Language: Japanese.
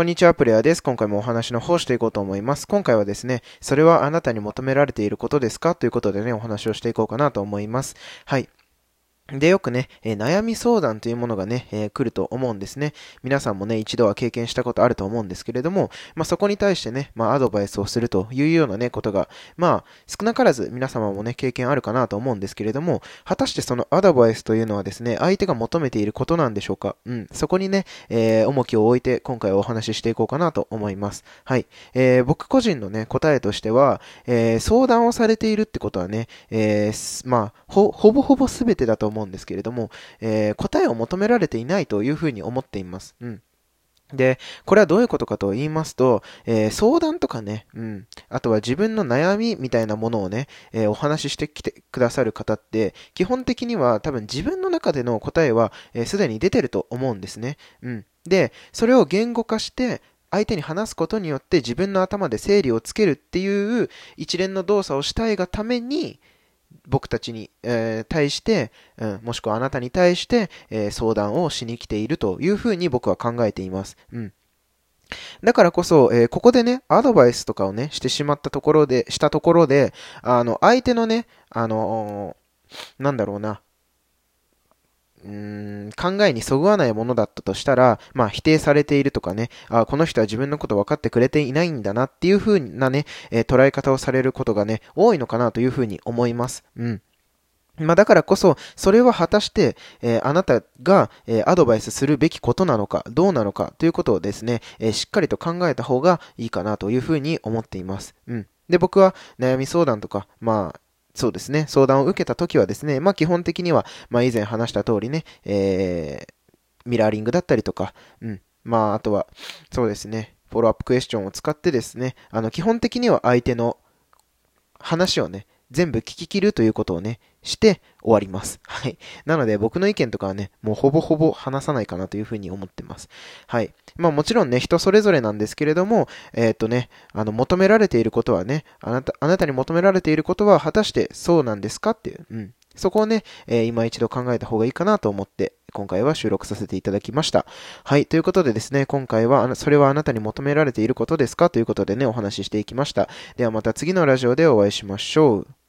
こんにちは、プレイヤーです。今回もお話の方していこうと思います。今回はですね、それはあなたに求められていることですか？ということでね、お話をしていこうかなと思います。はい。で、よくね、えー、悩み相談というものがね、えー、来ると思うんですね。皆さんもね、一度は経験したことあると思うんですけれども、まあ、そこに対してね、まあ、アドバイスをするというようなね、ことが、まあ、少なからず皆様もね、経験あるかなと思うんですけれども、果たしてそのアドバイスというのはですね、相手が求めていることなんでしょうか？うん、そこにね、えー、重きを置いて、今回お話ししていこうかなと思います。はい。えー、僕個人のね、答えとしては、えー、相談をされているってことはね、えー、まあ、ほ、ほぼほぼ全てだと思ううんですけれども、えー、答えを求められていないというふうに思っています。うん。で、これはどういうことかと言いますと、えー、相談とかね、うん、あとは自分の悩みみたいなものをね、えー、お話ししてきてくださる方って、基本的には多分自分の中での答えは、えす、でに出てると思うんですね。うん。で、それを言語化して、相手に話すことによって自分の頭で整理をつけるっていう一連の動作をしたいがために、僕たちに、えー、対して、うん、もしくはあなたに対して、えー、相談をしに来ているというふうに僕は考えています。うん。だからこそ、えー、ここでね、アドバイスとかをね、してしまったところで、したところで、あの、相手のね、あのー、なんだろうな、うーん考えにそぐわないものだったとしたら、まあ否定されているとかね、あこの人は自分のこと分かってくれていないんだなっていう風なね、えー、捉え方をされることがね、多いのかなという風に思います。うん。まあ、だからこそ、それは果たして、えー、あなたが、えー、アドバイスするべきことなのか、どうなのかということをですね、えー、しっかりと考えた方がいいかなというふうに思っています。うん。で、僕は悩み相談とか、まあ、そうですね、相談を受けた時はですね、まあ基本的には、まあ以前話した通りね、えー、ミラーリングだったりとか、うん、まああとは、そうですね、フォローアップクエスチョンを使ってですね、あの基本的には相手の話をね、全部聞き切るということをね、して終わります。はい。なので僕の意見とかはね、もうほぼほぼ話さないかなというふうに思ってます。はい。まあもちろんね、人それぞれなんですけれども、えっ、とね、あの、求められていることはね、あなた、あなたに求められていることは果たしてそうなんですかっていう、うん。そこをね、えー、今一度考えた方がいいかなと思って、今回は収録させていただきました。はい。ということでですね、今回は、それはあなたに求められていることですかということでね、お話ししていきました。ではまた次のラジオでお会いしましょう。